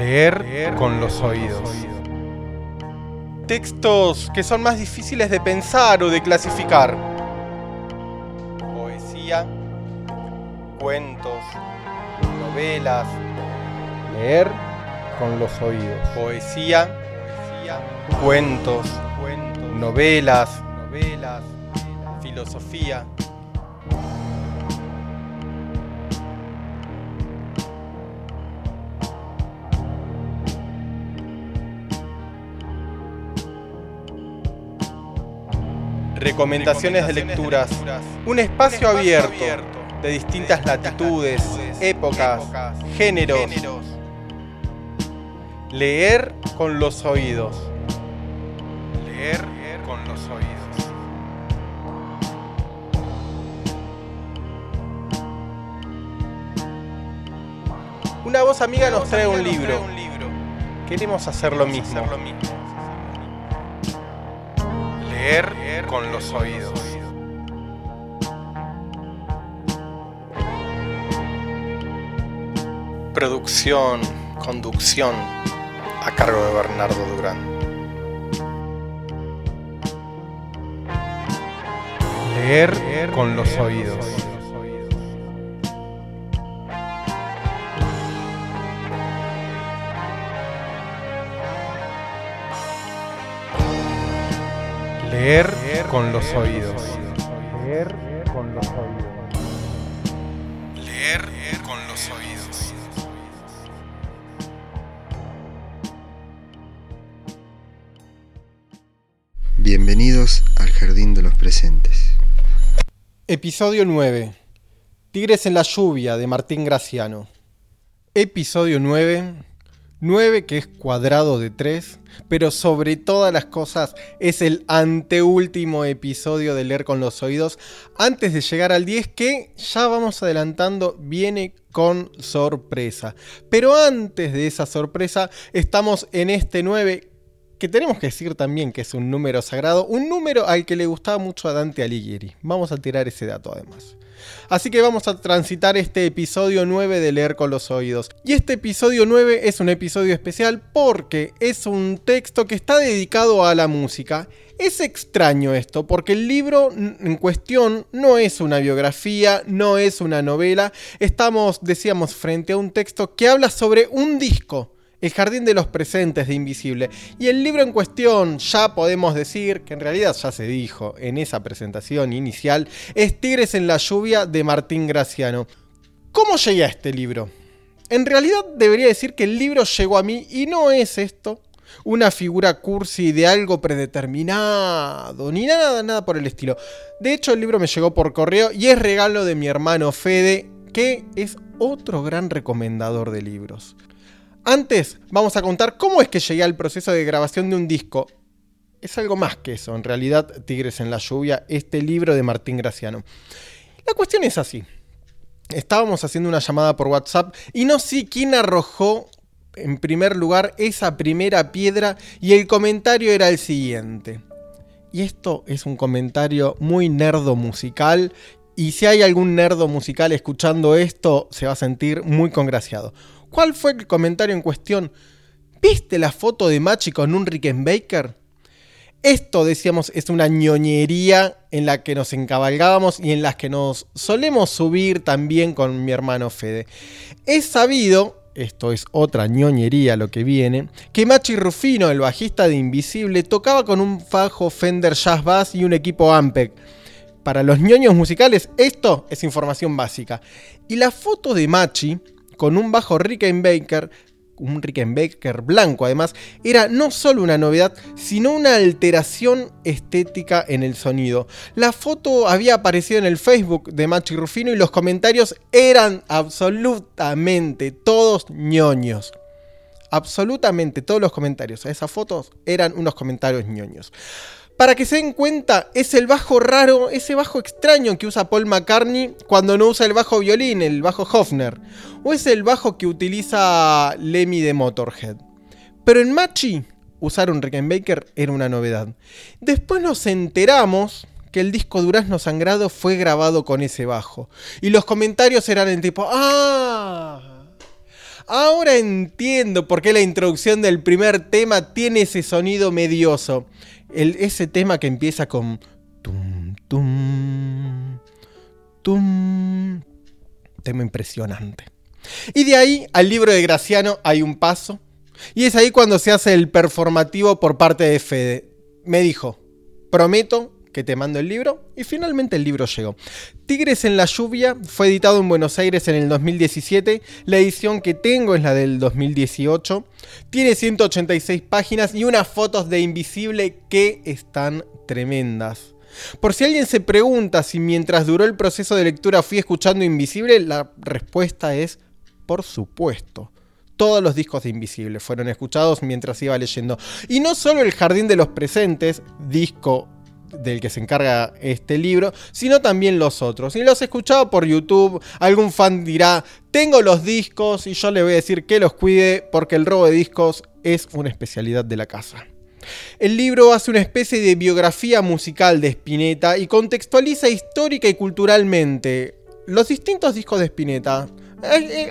Leer con los oídos. Textos que son más difíciles de pensar o de clasificar. Poesía, cuentos, novelas. Leer con los oídos. Poesía, cuentos, novelas, novelas, filosofía. Recomendaciones de lecturas. Un espacio abierto de distintas latitudes, épocas, géneros. Leer con los oídos. Leer con los oídos. Una voz amiga nos trae un libro. Queremos hacer lo mismo. Leer con los oídos. Producción, conducción, a cargo de Bernardo Durán. Leer con los oídos. Leer con los oídos. Leer con los oídos. Leer con los oídos. Bienvenidos al Jardín de los Presentes. Episodio 9. Tigres en la lluvia de Martín Graciano. Episodio 9. 9 que es cuadrado de 3, pero sobre todas las cosas es el anteúltimo episodio de Leer con los Oídos, antes de llegar al 10 que ya vamos adelantando, viene con sorpresa. Pero antes de esa sorpresa, estamos en este 9 que tenemos que decir también que es un número sagrado, un número al que le gustaba mucho a Dante Alighieri. Vamos a tirar ese dato además. Así que vamos a transitar este episodio 9 de Leer con los Oídos. Y este episodio 9 es un episodio especial porque es un texto que está dedicado a la música. Es extraño esto, porque el libro en cuestión no es una biografía, no es una novela. Estamos, decíamos, frente a un texto que habla sobre un disco el Jardín de los Presentes de Invisible. Y el libro en cuestión, ya podemos decir, que en realidad ya se dijo en esa presentación inicial, es Tigres en la Lluvia de Martín Graciano. ¿Cómo llegué a este libro? En realidad debería decir que el libro llegó a mí y no es esto una figura cursi de algo predeterminado, ni nada, nada por el estilo. De hecho, el libro me llegó por correo y es regalo de mi hermano Fede, que es otro gran recomendador de libros. Antes vamos a contar cómo es que llegué al proceso de grabación de un disco. Es algo más que eso, en realidad, Tigres en la lluvia, este libro de Martín Graciano. La cuestión es así. Estábamos haciendo una llamada por WhatsApp y no sé quién arrojó en primer lugar esa primera piedra y el comentario era el siguiente. Y esto es un comentario muy nerdo musical y si hay algún nerdo musical escuchando esto se va a sentir muy congraciado. ¿Cuál fue el comentario en cuestión? ¿Viste la foto de Machi con un Rickenbacker? Esto, decíamos, es una ñoñería en la que nos encabalgábamos y en las que nos solemos subir también con mi hermano Fede. Es sabido, esto es otra ñoñería lo que viene, que Machi Rufino, el bajista de Invisible, tocaba con un fajo Fender Jazz Bass y un equipo Ampeg. Para los ñoños musicales, esto es información básica. Y la foto de Machi con un bajo Rickenbacker, un Rickenbacker blanco además, era no solo una novedad, sino una alteración estética en el sonido. La foto había aparecido en el Facebook de Machi Rufino y los comentarios eran absolutamente todos ñoños. Absolutamente todos los comentarios a esas fotos eran unos comentarios ñoños. Para que se den cuenta, es el bajo raro, ese bajo extraño que usa Paul McCartney cuando no usa el bajo violín, el bajo Hofner. O es el bajo que utiliza Lemmy de Motorhead. Pero en Machi, usar un Rickenbacker era una novedad. Después nos enteramos que el disco Durazno Sangrado fue grabado con ese bajo. Y los comentarios eran el tipo, ¡ah! Ahora entiendo por qué la introducción del primer tema tiene ese sonido medioso. Ese tema que empieza con tum, tum, tum. Tema impresionante. Y de ahí al libro de Graciano hay un paso. Y es ahí cuando se hace el performativo por parte de Fede. Me dijo, prometo que te mando el libro y finalmente el libro llegó. Tigres en la lluvia fue editado en Buenos Aires en el 2017, la edición que tengo es la del 2018, tiene 186 páginas y unas fotos de Invisible que están tremendas. Por si alguien se pregunta si mientras duró el proceso de lectura fui escuchando Invisible, la respuesta es por supuesto todos los discos de Invisible fueron escuchados mientras iba leyendo. Y no solo El Jardín de los Presentes, disco del que se encarga este libro, sino también los otros. Y los he escuchado por YouTube, algún fan dirá, tengo los discos y yo le voy a decir que los cuide porque el robo de discos es una especialidad de la casa. El libro hace una especie de biografía musical de Spinetta y contextualiza histórica y culturalmente los distintos discos de Spinetta,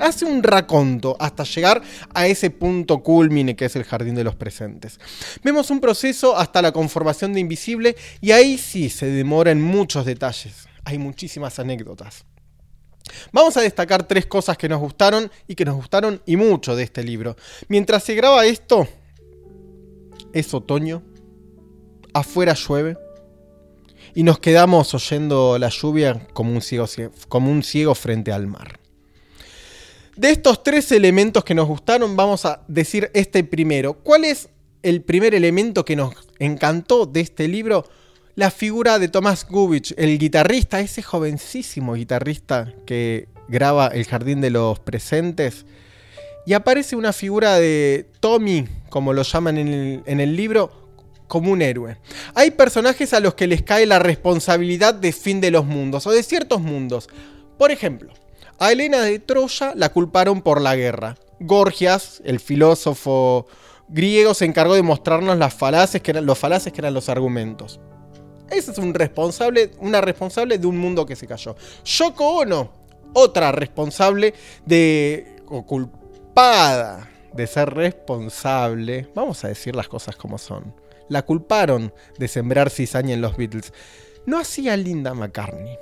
hace un raconto hasta llegar a ese punto culmine que es el jardín de los presentes. Vemos un proceso hasta la conformación de Invisible y ahí sí se demora en muchos detalles. Hay muchísimas anécdotas. Vamos a destacar tres cosas que nos gustaron y que nos gustaron y mucho de este libro. Mientras se graba esto, es otoño, afuera llueve y nos quedamos oyendo la lluvia como un ciego frente al mar. De estos tres elementos que nos gustaron, vamos a decir este primero. ¿Cuál es el primer elemento que nos encantó de este libro? La figura de Tomás Gubich, el guitarrista, ese jovencísimo guitarrista que graba El Jardín de los Presentes. Y aparece una figura de Tommy, como lo llaman en el, en el libro, como un héroe. Hay personajes a los que les cae la responsabilidad de fin de los mundos o de ciertos mundos. Por ejemplo, a Helena de Troya la culparon por la guerra. Gorgias, el filósofo griego, se encargó de mostrarnos las falaces los falaces que eran los argumentos. Ese es un responsable, una responsable de un mundo que se cayó. Yoko Ono, otra responsable de. o culpada de ser responsable. Vamos a decir las cosas como son. La culparon de sembrar cizaña en los Beatles. No hacía Linda McCartney.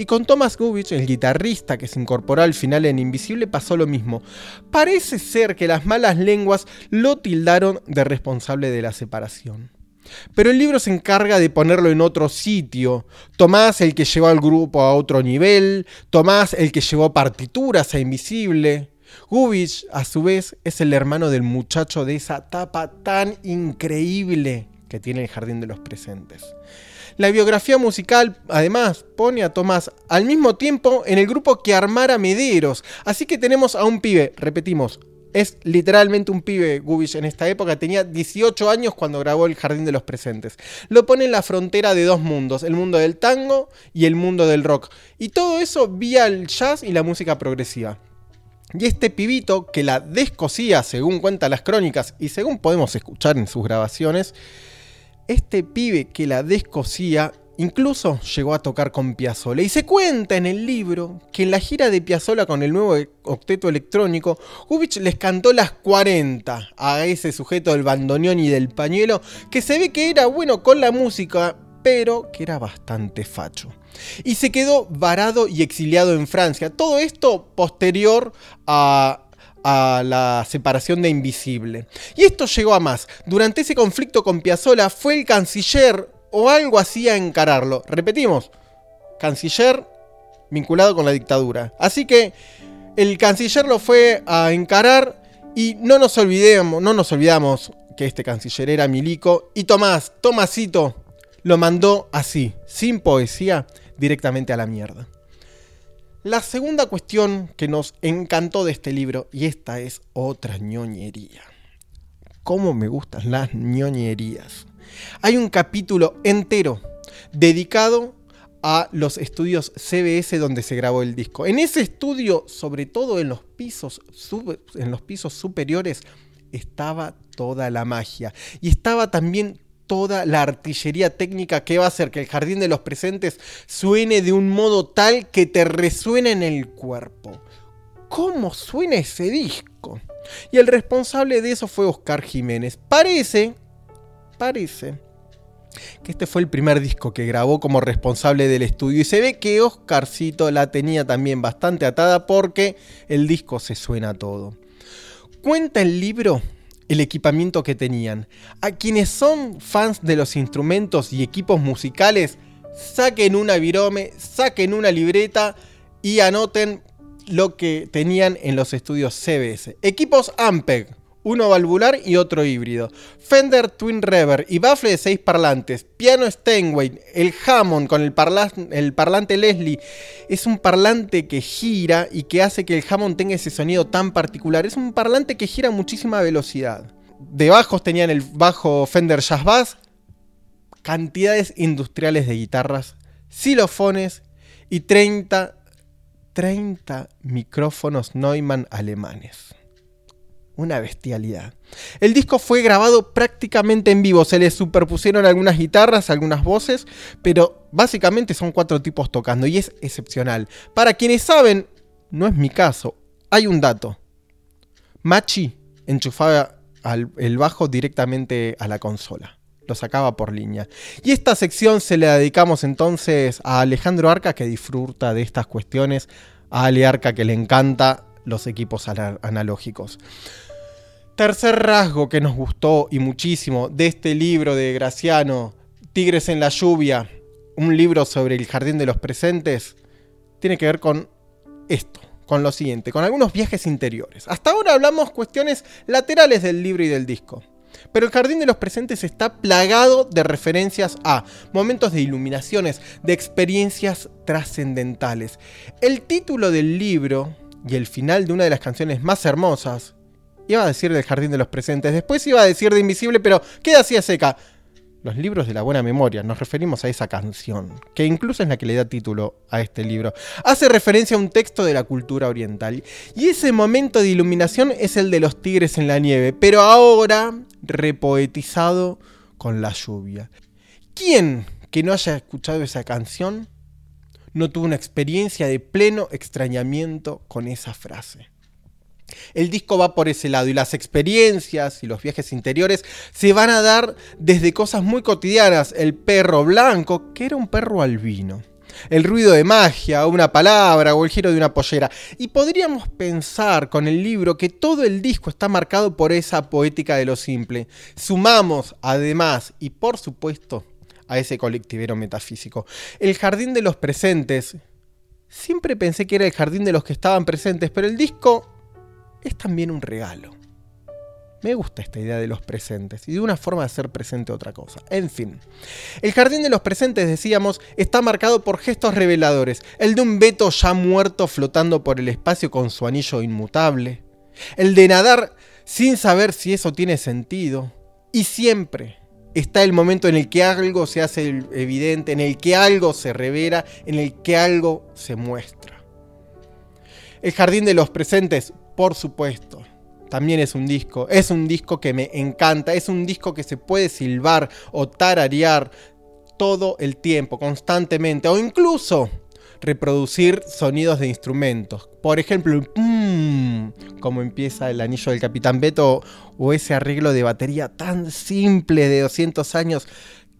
Y con Thomas Gubich, el guitarrista que se incorporó al final en Invisible, pasó lo mismo. Parece ser que las malas lenguas lo tildaron de responsable de la separación. Pero el libro se encarga de ponerlo en otro sitio. Tomás el que llevó al grupo a otro nivel, Tomás el que llevó partituras a Invisible. Gubich, a su vez, es el hermano del muchacho de esa tapa tan increíble que tiene el Jardín de los Presentes. La biografía musical, además, pone a Tomás al mismo tiempo en el grupo que armara Mederos. Así que tenemos a un pibe, repetimos, es literalmente un pibe Gubich en esta época, tenía 18 años cuando grabó El Jardín de los Presentes. Lo pone en la frontera de dos mundos, el mundo del tango y el mundo del rock. Y todo eso vía el jazz y la música progresiva. Y este pibito que la descosía, según cuentan las crónicas y según podemos escuchar en sus grabaciones, este pibe que la descosía incluso llegó a tocar con Piazzolla. Y se cuenta en el libro que en la gira de Piazzolla con el nuevo octeto electrónico, Gubich les cantó las 40 a ese sujeto del bandoneón y del pañuelo, que se ve que era bueno con la música, pero que era bastante facho. Y se quedó varado y exiliado en Francia. Todo esto posterior a a la separación de Invisible. Y esto llegó a más. Durante ese conflicto con Piazzolla fue el canciller o algo así a encararlo. Repetimos, canciller vinculado con la dictadura. Así que el canciller lo fue a encarar y no nos olvidemos, no nos olvidamos que este canciller era Milico y Tomás, Tomasito, lo mandó así, sin poesía, directamente a la mierda. La segunda cuestión que nos encantó de este libro, y esta es otra ñoñería. ¿Cómo me gustan las ñoñerías? Hay un capítulo entero dedicado a los estudios CBS donde se grabó el disco. En ese estudio, sobre todo en los pisos, en los pisos superiores, estaba toda la magia. Y estaba también toda la artillería técnica que va a hacer que el jardín de los presentes suene de un modo tal que te resuene en el cuerpo. cómo suena ese disco. Y el responsable de eso fue Oscar Jiménez. Parece, parece que este fue el primer disco que grabó como responsable del estudio y se ve que Oscarcito la tenía también bastante atada porque el disco se suena todo. Cuenta el libro el equipamiento que tenían. A quienes son fans de los instrumentos y equipos musicales, saquen una virome, saquen una libreta y anoten lo que tenían en los estudios CBS. Equipos Ampeg, uno valvular y otro híbrido. Fender Twin Reverb y bafle de 6 parlantes. Piano Steinway, el Hammond con el, parlante Leslie. Es un parlante que gira y que hace que el Hammond tenga ese sonido tan particular. Es un parlante que gira muchísima velocidad. De bajos tenían el bajo Fender Jazz Bass. Cantidades industriales de guitarras, xilofones y 30, 30 micrófonos Neumann alemanes una bestialidad. El disco fue grabado prácticamente en vivo, se le superpusieron algunas guitarras, algunas voces, pero básicamente son cuatro tipos tocando y es excepcional. Para quienes saben, no es mi caso, hay un dato. Machi enchufaba el bajo directamente a la consola. Lo sacaba por línea. Y esta sección se la dedicamos entonces a Alejandro Arca, que disfruta de estas cuestiones, a Ale Arca, que le encanta los equipos analógicos. Tercer rasgo que nos gustó y muchísimo de este libro de Graciano, Tigres en la lluvia, un libro sobre el jardín de los presentes, tiene que ver con esto, con lo siguiente, con algunos viajes interiores. Hasta ahora hablamos cuestiones laterales del libro y del disco. Pero el jardín de los presentes está plagado de referencias a momentos de iluminaciones, de experiencias trascendentales. El título del libro y el final de una de las canciones más hermosas Iba a decir del Jardín de los Presentes, después iba a decir de Invisible, pero queda así a seca. Los libros de la buena memoria, nos referimos a esa canción, que incluso es la que le da título a este libro. Hace referencia a un texto de la cultura oriental. Y ese momento de iluminación es el de los tigres en la nieve, pero ahora repoetizado con la lluvia. ¿Quién que no haya escuchado esa canción no tuvo una experiencia de pleno extrañamiento con esa frase? El disco va por ese lado y las experiencias y los viajes interiores se van a dar desde cosas muy cotidianas. El perro blanco, que era un perro albino. El ruido de magia, una palabra o el giro de una pollera. Y podríamos pensar con el libro que todo el disco está marcado por esa poética de lo simple. Sumamos, además, y por supuesto, a ese colectivero metafísico. El jardín de los presentes. Siempre pensé que era el jardín de los que estaban presentes, pero el disco es también un regalo. Me gusta esta idea de los presentes y de una forma de hacer presente otra cosa. En fin, el jardín de los presentes, decíamos, está marcado por gestos reveladores. El de un Beto ya muerto flotando por el espacio con su anillo inmutable. El de nadar sin saber si eso tiene sentido. Y siempre está el momento en el que algo se hace evidente, en el que algo se revela, en el que algo se muestra. El jardín de los presentes por supuesto. También es un disco, es un disco que me encanta, es un disco que se puede silbar o tararear todo el tiempo, constantemente, o incluso reproducir sonidos de instrumentos. Por ejemplo, como empieza el anillo del Capitán Beto, o ese arreglo de batería tan simple de 200 años,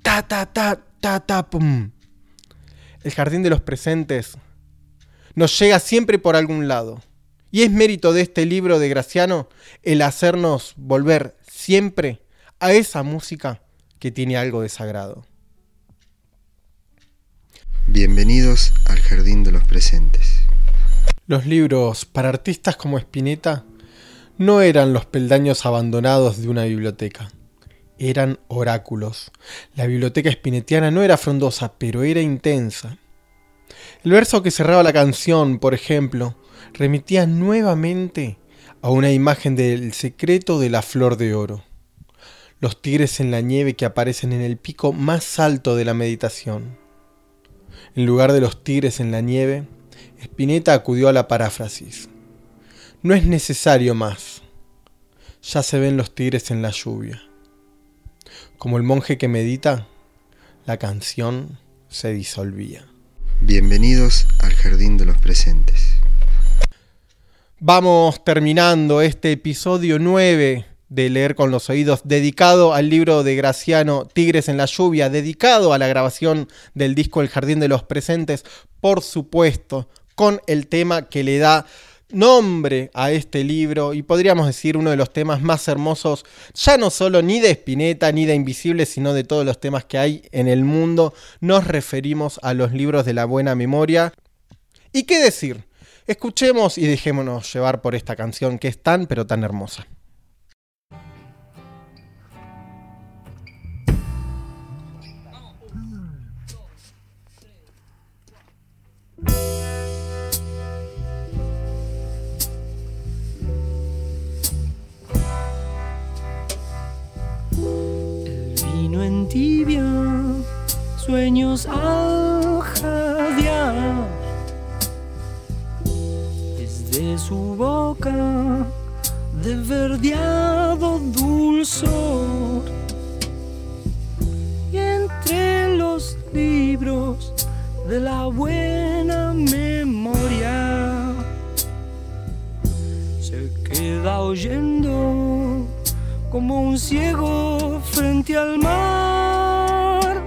ta ta ta ta ta pum. El jardín de los presentes nos llega siempre por algún lado. Y es mérito de este libro de Graciano el hacernos volver siempre a esa música que tiene algo de sagrado. Bienvenidos al Jardín de los Presentes. Los libros para artistas como Spinetta no eran los peldaños abandonados de una biblioteca, eran oráculos. La biblioteca spinetiana no era frondosa, pero era intensa. El verso que cerraba la canción, por ejemplo, remitía nuevamente a una imagen del secreto de la flor de oro. Los tigres en la nieve que aparecen en el pico más alto de la meditación. En lugar de los tigres en la nieve, Spinetta acudió a la paráfrasis. No es necesario más. Ya se ven los tigres en la lluvia. Como el monje que medita, la canción se disolvía. Bienvenidos al Jardín de los Presentes. Vamos terminando este episodio 9 de Leer con los Oídos, dedicado al libro de Graciano Tigres en la Lluvia, dedicado a la grabación del disco El Jardín de los Presentes, por supuesto, con el tema que le da nombre a este libro y podríamos decir uno de los temas más hermosos, ya no solo ni de Spinetta ni de Invisible, sino de todos los temas que hay en el mundo. Nos referimos a los libros de la buena memoria. ¿Y qué decir? Escuchemos y dejémonos llevar por esta canción que es tan pero tan hermosa. sueños su boca de verdeado dulzor y entre los libros de la buena memoria se queda oyendo como un ciego frente al mar.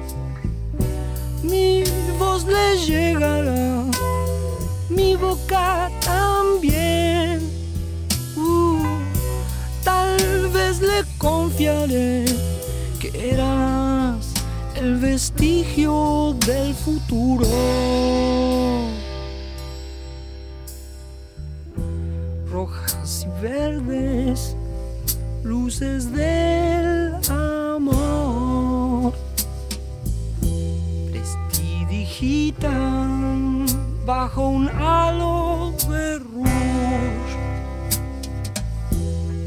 Mi voz le llegará, mi boca también. Que eras el vestigio del futuro. Rojas y verdes luces del amor prestidigitan bajo un halo de rouge.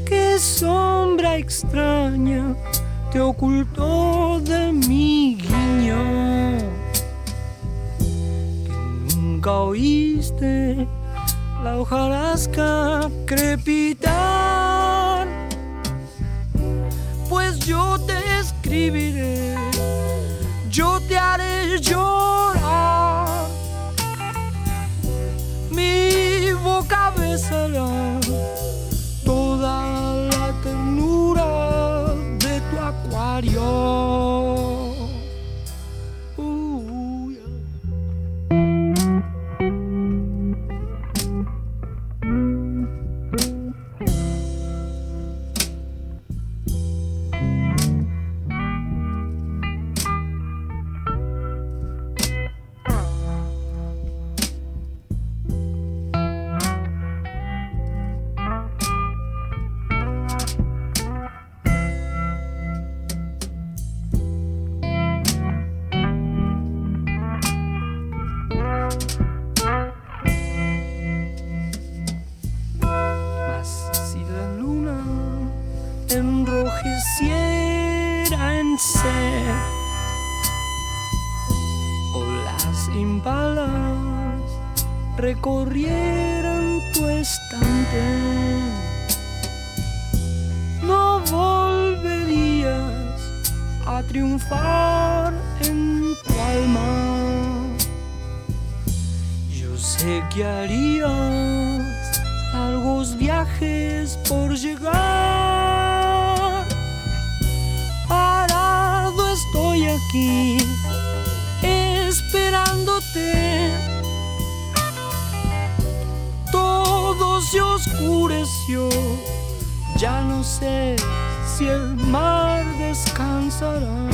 Qué sombra extraña te ocultó de mi guiño que nunca oíste la hojarasca crepitar yo te escribiré, yo te haré llorar. Mi boca besará while you're tu acuario. recorrieran tu estante, no volverías a triunfar en tu alma. Yo sé que harías largos viajes por llegar. Parado estoy aquí esperándote se oscureció. Ya no sé si el mar descansará.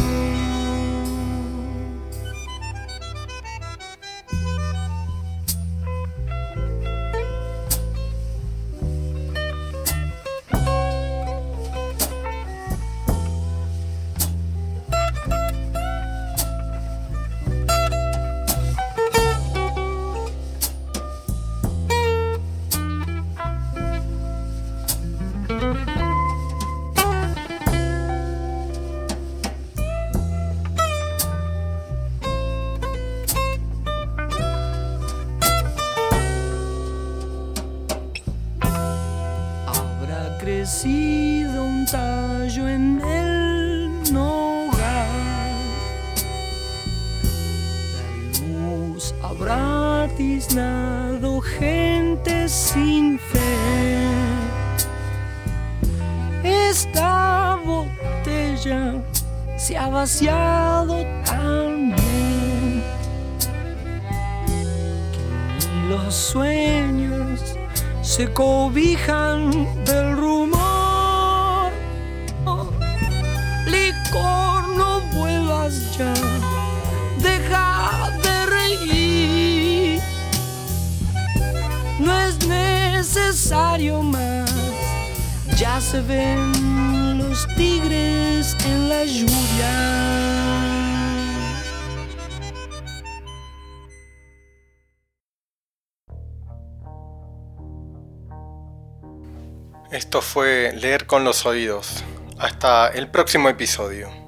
crecido un tallo en el nogal. La luz habrá tiznado gente sin fe. Esta botella se ha vaciado también. Los sueños se cobijan del se ven los tigres en la lluvia. Esto fue Leer con los Oídos. Hasta el próximo episodio.